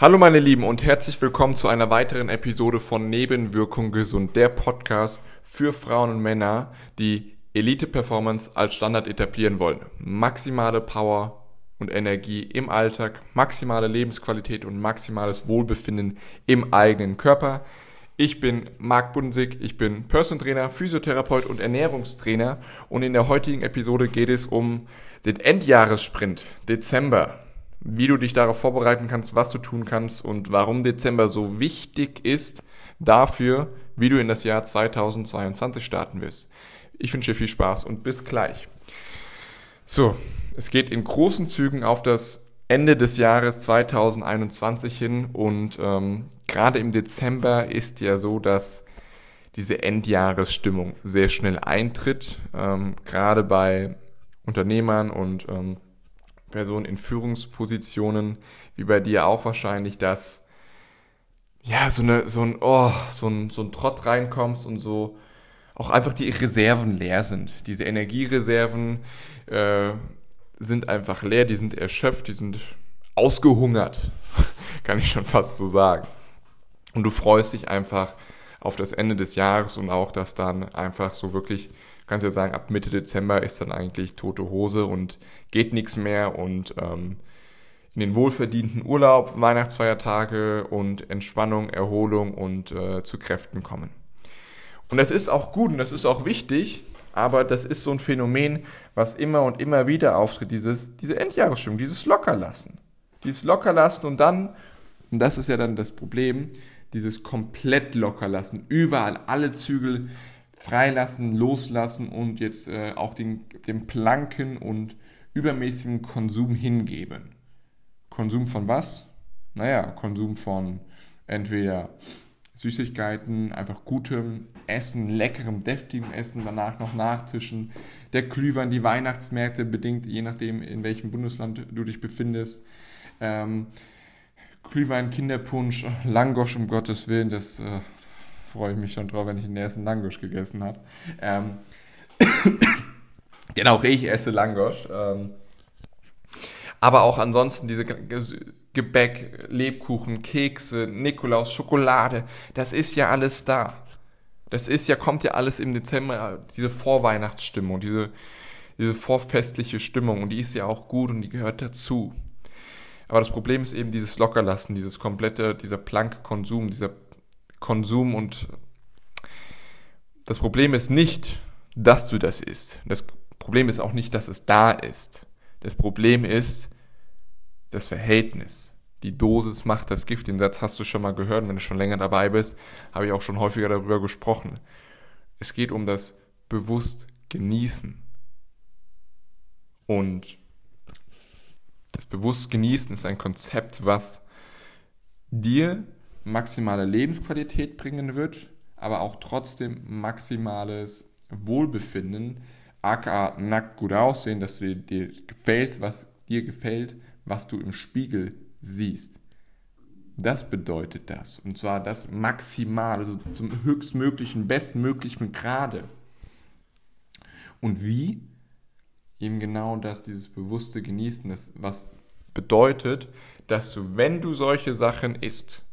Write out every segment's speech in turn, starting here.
Hallo meine Lieben und herzlich willkommen zu einer weiteren Episode von Nebenwirkung gesund, der Podcast für Frauen und Männer, die Elite-Performance als Standard etablieren wollen. Maximale Power und Energie im Alltag, maximale Lebensqualität und maximales Wohlbefinden im eigenen Körper. Ich bin Marc Bundesig, ich bin Person Trainer, Physiotherapeut und Ernährungstrainer und in der heutigen Episode geht es um den Endjahressprint Dezember wie du dich darauf vorbereiten kannst, was du tun kannst und warum Dezember so wichtig ist dafür, wie du in das Jahr 2022 starten wirst. Ich wünsche dir viel Spaß und bis gleich. So, es geht in großen Zügen auf das Ende des Jahres 2021 hin und ähm, gerade im Dezember ist ja so, dass diese Endjahresstimmung sehr schnell eintritt, ähm, gerade bei Unternehmern und ähm, Personen in Führungspositionen, wie bei dir auch wahrscheinlich, dass ja, so, eine, so, ein, oh, so, ein, so ein Trott reinkommst und so auch einfach die Reserven leer sind. Diese Energiereserven äh, sind einfach leer, die sind erschöpft, die sind ausgehungert, kann ich schon fast so sagen. Und du freust dich einfach auf das Ende des Jahres und auch, dass dann einfach so wirklich kannst ja sagen, ab Mitte Dezember ist dann eigentlich tote Hose und geht nichts mehr und ähm, in den wohlverdienten Urlaub, Weihnachtsfeiertage und Entspannung, Erholung und äh, zu Kräften kommen. Und das ist auch gut und das ist auch wichtig, aber das ist so ein Phänomen, was immer und immer wieder auftritt, dieses, diese Endjahresstimmung, dieses Lockerlassen. Dieses Lockerlassen und dann, und das ist ja dann das Problem, dieses komplett Lockerlassen, überall alle Zügel freilassen, loslassen und jetzt äh, auch den, den Planken und übermäßigen Konsum hingeben. Konsum von was? Naja, Konsum von entweder Süßigkeiten, einfach gutem Essen, leckerem, deftigem Essen, danach noch Nachtischen, der Glühwein, die Weihnachtsmärkte, bedingt je nachdem, in welchem Bundesland du dich befindest. Ähm, Glühwein, Kinderpunsch, Langosch, um Gottes Willen, das äh, freue ich mich schon drauf, wenn ich den ersten Langosch gegessen habe. Ähm, denn auch ich esse Langosch. Ähm, aber auch ansonsten diese Gebäck, Lebkuchen, Kekse, Nikolaus, Schokolade, das ist ja alles da. Das ist ja, kommt ja alles im Dezember, diese Vorweihnachtsstimmung, diese, diese vorfestliche Stimmung und die ist ja auch gut und die gehört dazu. Aber das Problem ist eben dieses Lockerlassen, dieses komplette, dieser Plank-Konsum, dieser Konsum und das Problem ist nicht, dass du das isst. Das Problem ist auch nicht, dass es da ist. Das Problem ist das Verhältnis. Die Dosis macht das Gift. Den Satz hast du schon mal gehört. Wenn du schon länger dabei bist, habe ich auch schon häufiger darüber gesprochen. Es geht um das bewusst Genießen. Und das bewusst Genießen ist ein Konzept, was dir maximale Lebensqualität bringen wird, aber auch trotzdem maximales Wohlbefinden, aka nackt gut aussehen, dass du dir gefällt, was dir gefällt, was du im Spiegel siehst. Das bedeutet das. Und zwar das Maximale, also zum höchstmöglichen, bestmöglichen Grade. Und wie? Eben genau das, dieses bewusste Genießen, das, was bedeutet, dass du, wenn du solche Sachen isst,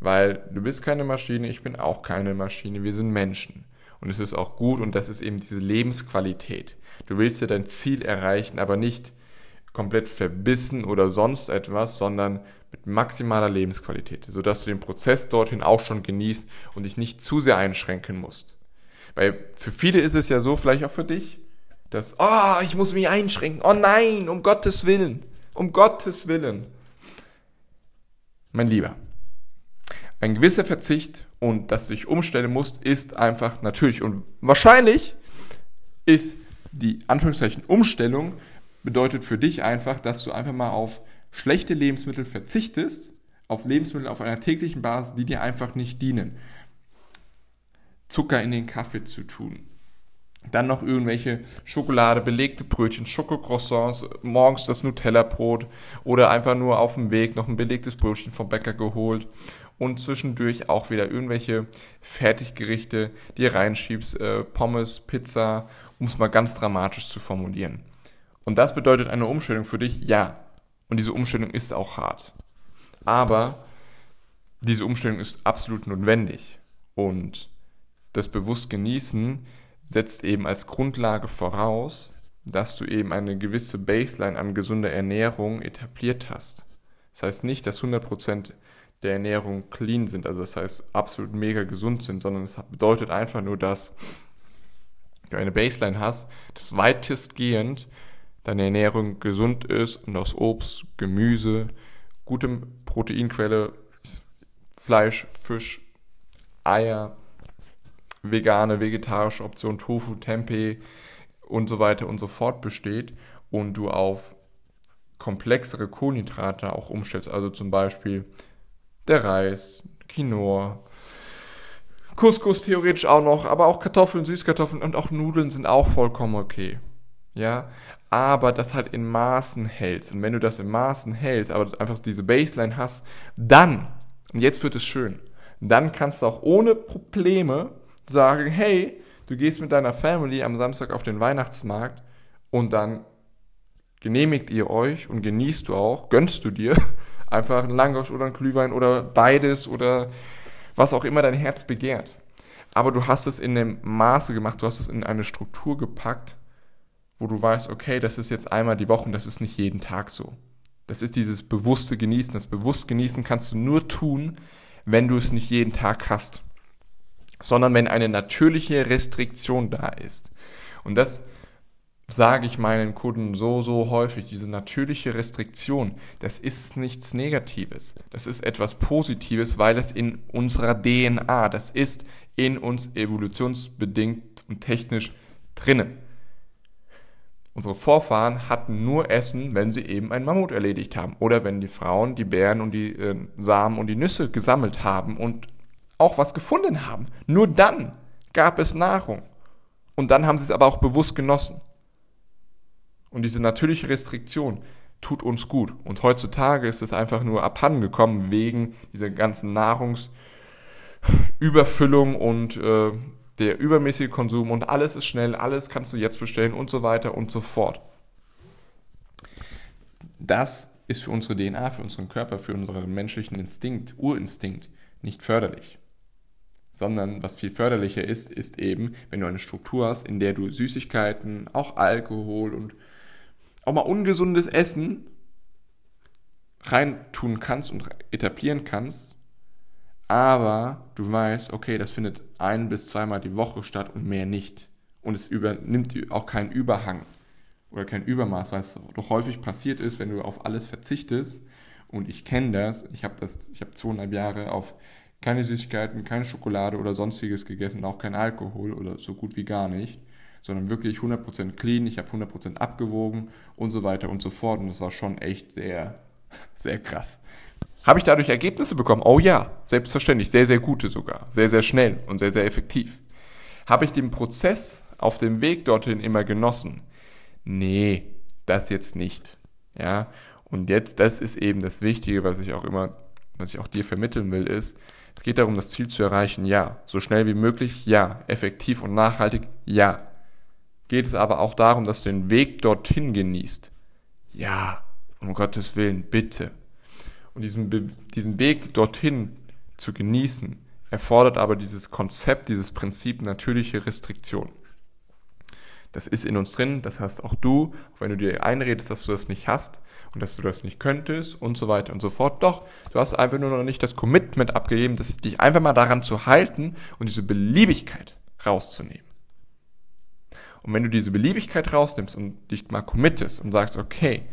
weil du bist keine Maschine, ich bin auch keine Maschine, wir sind Menschen. Und es ist auch gut und das ist eben diese Lebensqualität. Du willst ja dein Ziel erreichen, aber nicht komplett verbissen oder sonst etwas, sondern mit maximaler Lebensqualität, sodass du den Prozess dorthin auch schon genießt und dich nicht zu sehr einschränken musst. Weil für viele ist es ja so, vielleicht auch für dich, dass, oh, ich muss mich einschränken, oh nein, um Gottes Willen, um Gottes Willen. Mein Lieber, ein gewisser Verzicht und dass du dich umstellen musst, ist einfach natürlich. Und wahrscheinlich ist die Anführungszeichen Umstellung bedeutet für dich einfach, dass du einfach mal auf schlechte Lebensmittel verzichtest, auf Lebensmittel auf einer täglichen Basis, die dir einfach nicht dienen. Zucker in den Kaffee zu tun. Dann noch irgendwelche Schokolade, belegte Brötchen, Schokocroissants, morgens das Nutella-Brot oder einfach nur auf dem Weg noch ein belegtes Brötchen vom Bäcker geholt und zwischendurch auch wieder irgendwelche Fertiggerichte, die ihr reinschiebst, äh, Pommes, Pizza, um es mal ganz dramatisch zu formulieren. Und das bedeutet eine Umstellung für dich, ja. Und diese Umstellung ist auch hart. Aber diese Umstellung ist absolut notwendig. Und das bewusst genießen setzt eben als Grundlage voraus, dass du eben eine gewisse Baseline an gesunder Ernährung etabliert hast. Das heißt nicht, dass 100% der Ernährung clean sind, also das heißt absolut mega gesund sind, sondern es bedeutet einfach nur, dass du eine Baseline hast, dass weitestgehend deine Ernährung gesund ist und aus Obst, Gemüse, gutem Proteinquelle, Fleisch, Fisch, Eier, vegane, vegetarische Option, Tofu, Tempeh und so weiter und so fort besteht und du auf komplexere Kohlenhydrate auch umstellst, also zum Beispiel der Reis, Quinoa, Couscous theoretisch auch noch, aber auch Kartoffeln, Süßkartoffeln und auch Nudeln sind auch vollkommen okay. Ja, aber das halt in Maßen hältst. Und wenn du das in Maßen hältst, aber einfach diese Baseline hast, dann, und jetzt wird es schön, dann kannst du auch ohne Probleme sagen, hey, du gehst mit deiner Family am Samstag auf den Weihnachtsmarkt und dann genehmigt ihr euch und genießt du auch, gönnst du dir einfach einen Langosch oder einen Glühwein oder beides oder was auch immer dein Herz begehrt. Aber du hast es in dem Maße gemacht, du hast es in eine Struktur gepackt, wo du weißt, okay, das ist jetzt einmal die Woche und das ist nicht jeden Tag so. Das ist dieses bewusste Genießen. Das bewusst Genießen kannst du nur tun, wenn du es nicht jeden Tag hast, sondern wenn eine natürliche Restriktion da ist. Und das sage ich meinen Kunden so, so häufig, diese natürliche Restriktion, das ist nichts Negatives. Das ist etwas Positives, weil es in unserer DNA, das ist in uns evolutionsbedingt und technisch drinnen. Unsere Vorfahren hatten nur Essen, wenn sie eben einen Mammut erledigt haben. Oder wenn die Frauen die Beeren und die äh, Samen und die Nüsse gesammelt haben und auch was gefunden haben. Nur dann gab es Nahrung. Und dann haben sie es aber auch bewusst genossen. Und diese natürliche Restriktion tut uns gut. Und heutzutage ist es einfach nur abhandengekommen wegen dieser ganzen Nahrungsüberfüllung und äh, der übermäßige Konsum und alles ist schnell, alles kannst du jetzt bestellen und so weiter und so fort. Das ist für unsere DNA, für unseren Körper, für unseren menschlichen Instinkt, Urinstinkt nicht förderlich. Sondern was viel förderlicher ist, ist eben, wenn du eine Struktur hast, in der du Süßigkeiten, auch Alkohol und auch mal ungesundes Essen reintun kannst und etablieren kannst, aber du weißt, okay, das findet ein bis zweimal die Woche statt und mehr nicht. Und es übernimmt auch keinen Überhang oder kein Übermaß, was doch häufig passiert ist, wenn du auf alles verzichtest. Und ich kenne das. Ich habe das, ich habe zweieinhalb Jahre auf keine Süßigkeiten, keine Schokolade oder sonstiges gegessen, auch kein Alkohol oder so gut wie gar nicht, sondern wirklich 100% clean. Ich habe 100% abgewogen und so weiter und so fort. Und das war schon echt sehr, sehr krass. Habe ich dadurch Ergebnisse bekommen? Oh ja, selbstverständlich, sehr, sehr gute sogar, sehr, sehr schnell und sehr, sehr effektiv. Habe ich den Prozess auf dem Weg dorthin immer genossen? Nee, das jetzt nicht. Ja, und jetzt, das ist eben das Wichtige, was ich auch immer, was ich auch dir vermitteln will, ist, es geht darum, das Ziel zu erreichen, ja. So schnell wie möglich, ja. Effektiv und nachhaltig, ja. Geht es aber auch darum, dass du den Weg dorthin genießt? Ja, um Gottes Willen, bitte. Und diesen, diesen Weg dorthin zu genießen, erfordert aber dieses Konzept, dieses Prinzip natürliche Restriktion. Das ist in uns drin, das hast auch du, auch wenn du dir einredest, dass du das nicht hast und dass du das nicht könntest und so weiter und so fort. Doch, du hast einfach nur noch nicht das Commitment abgegeben, das dich einfach mal daran zu halten und diese Beliebigkeit rauszunehmen. Und wenn du diese Beliebigkeit rausnimmst und dich mal committest und sagst, okay,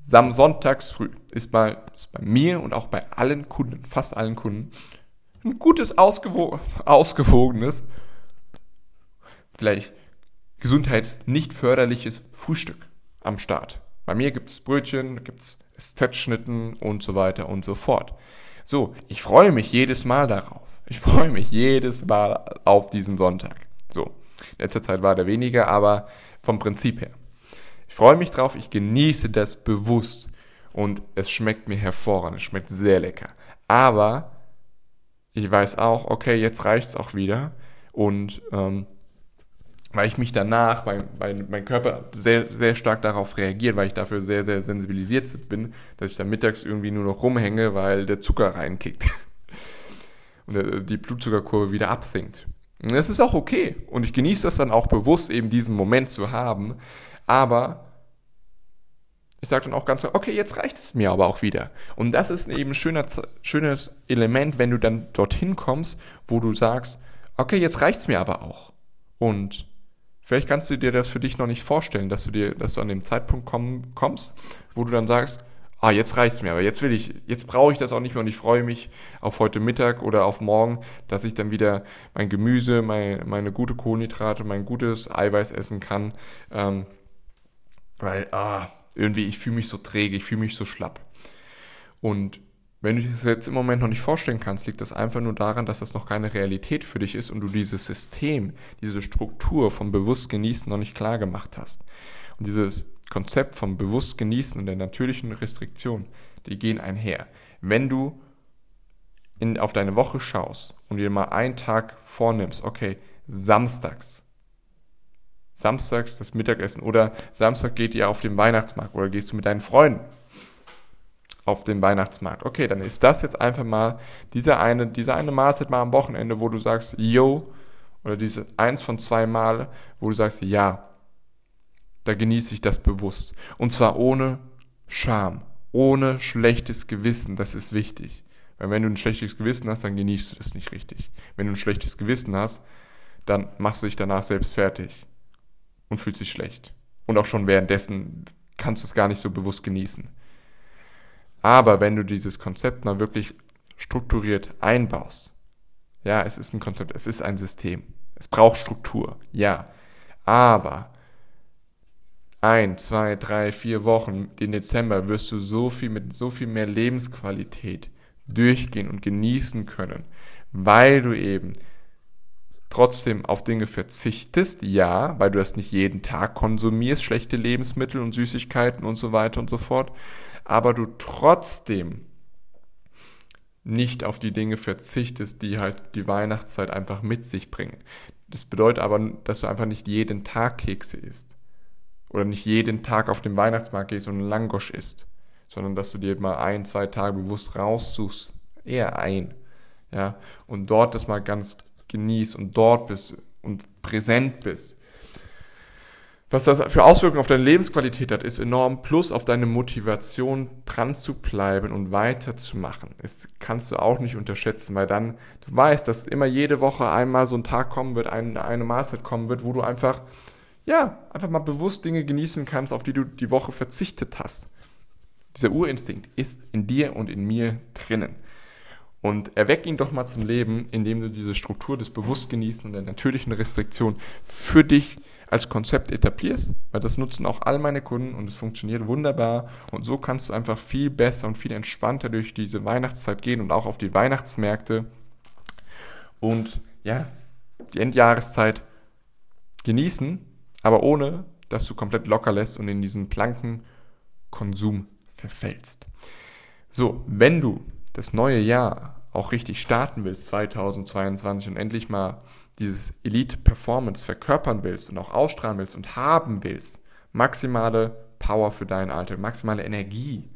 Sam sonntags früh ist bei, ist bei mir und auch bei allen Kunden, fast allen Kunden, ein gutes, ausgewo ausgewogenes, vielleicht Gesundheit nicht förderliches Frühstück am Start. Bei mir gibt es Brötchen, gibt es SZ-Schnitten und so weiter und so fort. So, ich freue mich jedes Mal darauf. Ich freue mich jedes Mal auf diesen Sonntag. So, letzter Zeit war der weniger, aber vom Prinzip her. Ich freue mich drauf, ich genieße das bewusst und es schmeckt mir hervorragend, es schmeckt sehr lecker. Aber ich weiß auch, okay, jetzt reicht's auch wieder und ähm, weil ich mich danach, mein, mein, mein Körper sehr, sehr stark darauf reagiert, weil ich dafür sehr, sehr sensibilisiert bin, dass ich dann mittags irgendwie nur noch rumhänge, weil der Zucker reinkickt und die Blutzuckerkurve wieder absinkt. Und das ist auch okay. Und ich genieße das dann auch bewusst, eben diesen Moment zu haben. Aber ich sage dann auch ganz klar, okay, jetzt reicht es mir aber auch wieder. Und das ist eben ein schöner, schönes Element, wenn du dann dorthin kommst, wo du sagst, okay, jetzt reicht es mir aber auch. Und vielleicht kannst du dir das für dich noch nicht vorstellen, dass du dir, dass du an dem Zeitpunkt komm, kommst, wo du dann sagst, ah, jetzt reicht's mir, aber jetzt will ich, jetzt brauche ich das auch nicht mehr und ich freue mich auf heute Mittag oder auf morgen, dass ich dann wieder mein Gemüse, mein, meine gute Kohlenhydrate, mein gutes Eiweiß essen kann, ähm, weil, ah, irgendwie, ich fühle mich so träge, ich fühle mich so schlapp. Und wenn du dir das jetzt im Moment noch nicht vorstellen kannst, liegt das einfach nur daran, dass das noch keine Realität für dich ist und du dieses System, diese Struktur vom bewusst genießen noch nicht klar gemacht hast. Und dieses Konzept vom bewusst genießen und der natürlichen Restriktion, die gehen einher. Wenn du in, auf deine Woche schaust und dir mal einen Tag vornimmst, okay, samstags, samstags das Mittagessen oder Samstag geht ihr auf den Weihnachtsmarkt oder gehst du mit deinen Freunden auf den Weihnachtsmarkt. Okay, dann ist das jetzt einfach mal diese eine, diese eine Mahlzeit mal am Wochenende, wo du sagst, yo, oder diese eins von zwei Male, wo du sagst, ja, da genieße ich das bewusst. Und zwar ohne Scham, ohne schlechtes Gewissen, das ist wichtig. Weil wenn du ein schlechtes Gewissen hast, dann genießt du das nicht richtig. Wenn du ein schlechtes Gewissen hast, dann machst du dich danach selbst fertig und fühlst dich schlecht. Und auch schon währenddessen kannst du es gar nicht so bewusst genießen. Aber wenn du dieses Konzept mal wirklich strukturiert einbaust, ja, es ist ein Konzept, es ist ein System. Es braucht Struktur, ja. Aber ein, zwei, drei, vier Wochen, den Dezember, wirst du so viel mit so viel mehr Lebensqualität durchgehen und genießen können, weil du eben trotzdem auf Dinge verzichtest, ja, weil du das nicht jeden Tag konsumierst, schlechte Lebensmittel und Süßigkeiten und so weiter und so fort, aber du trotzdem nicht auf die Dinge verzichtest, die halt die Weihnachtszeit einfach mit sich bringen. Das bedeutet aber, dass du einfach nicht jeden Tag Kekse isst oder nicht jeden Tag auf den Weihnachtsmarkt gehst und einen Langosch isst, sondern dass du dir mal ein, zwei Tage bewusst raussuchst, eher ein, ja, und dort das mal ganz genießt und dort bist und präsent bist. Was das für Auswirkungen auf deine Lebensqualität hat, ist enorm. Plus auf deine Motivation, dran zu bleiben und weiterzumachen. Das kannst du auch nicht unterschätzen, weil dann du weißt, dass immer jede Woche einmal so ein Tag kommen wird, eine, eine Mahlzeit kommen wird, wo du einfach ja, einfach mal bewusst Dinge genießen kannst, auf die du die Woche verzichtet hast. Dieser Urinstinkt ist in dir und in mir drinnen. Und erweck ihn doch mal zum Leben, indem du diese Struktur des Bewusstgenießen und der natürlichen Restriktion für dich als Konzept etablierst, weil das nutzen auch all meine Kunden und es funktioniert wunderbar. Und so kannst du einfach viel besser und viel entspannter durch diese Weihnachtszeit gehen und auch auf die Weihnachtsmärkte und ja, die Endjahreszeit genießen aber ohne, dass du komplett locker lässt und in diesen blanken Konsum verfällst. So, wenn du das neue Jahr auch richtig starten willst, 2022 und endlich mal dieses Elite Performance verkörpern willst und auch ausstrahlen willst und haben willst, maximale Power für deinen Alter, maximale Energie,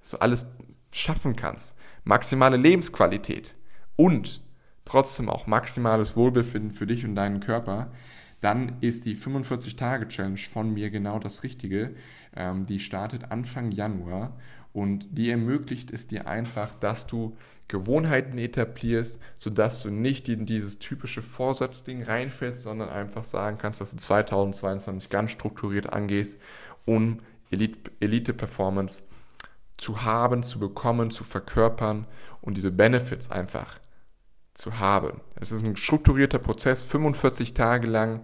dass du alles schaffen kannst, maximale Lebensqualität und trotzdem auch maximales Wohlbefinden für dich und deinen Körper, dann ist die 45-Tage-Challenge von mir genau das Richtige. Ähm, die startet Anfang Januar und die ermöglicht es dir einfach, dass du Gewohnheiten etablierst, sodass du nicht in dieses typische Vorsatzding reinfällst, sondern einfach sagen kannst, dass du 2022 ganz strukturiert angehst, um Elite-Performance zu haben, zu bekommen, zu verkörpern und diese Benefits einfach zu haben. Es ist ein strukturierter Prozess, 45 Tage lang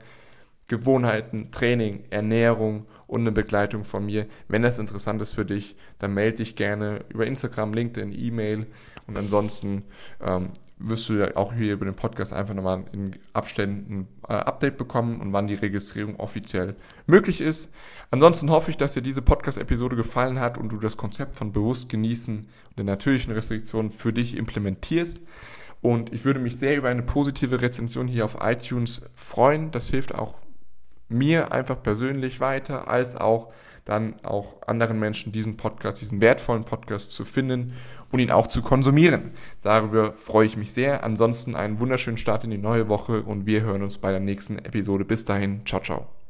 Gewohnheiten, Training, Ernährung und eine Begleitung von mir. Wenn das interessant ist für dich, dann melde dich gerne über Instagram, LinkedIn, E-Mail und ansonsten ähm, wirst du ja auch hier über den Podcast einfach nochmal in Abständen ein äh, Update bekommen und wann die Registrierung offiziell möglich ist. Ansonsten hoffe ich, dass dir diese Podcast-Episode gefallen hat und du das Konzept von bewusst genießen und der natürlichen Restriktionen für dich implementierst. Und ich würde mich sehr über eine positive Rezension hier auf iTunes freuen. Das hilft auch mir einfach persönlich weiter, als auch dann auch anderen Menschen diesen Podcast, diesen wertvollen Podcast zu finden und ihn auch zu konsumieren. Darüber freue ich mich sehr. Ansonsten einen wunderschönen Start in die neue Woche und wir hören uns bei der nächsten Episode. Bis dahin, ciao, ciao.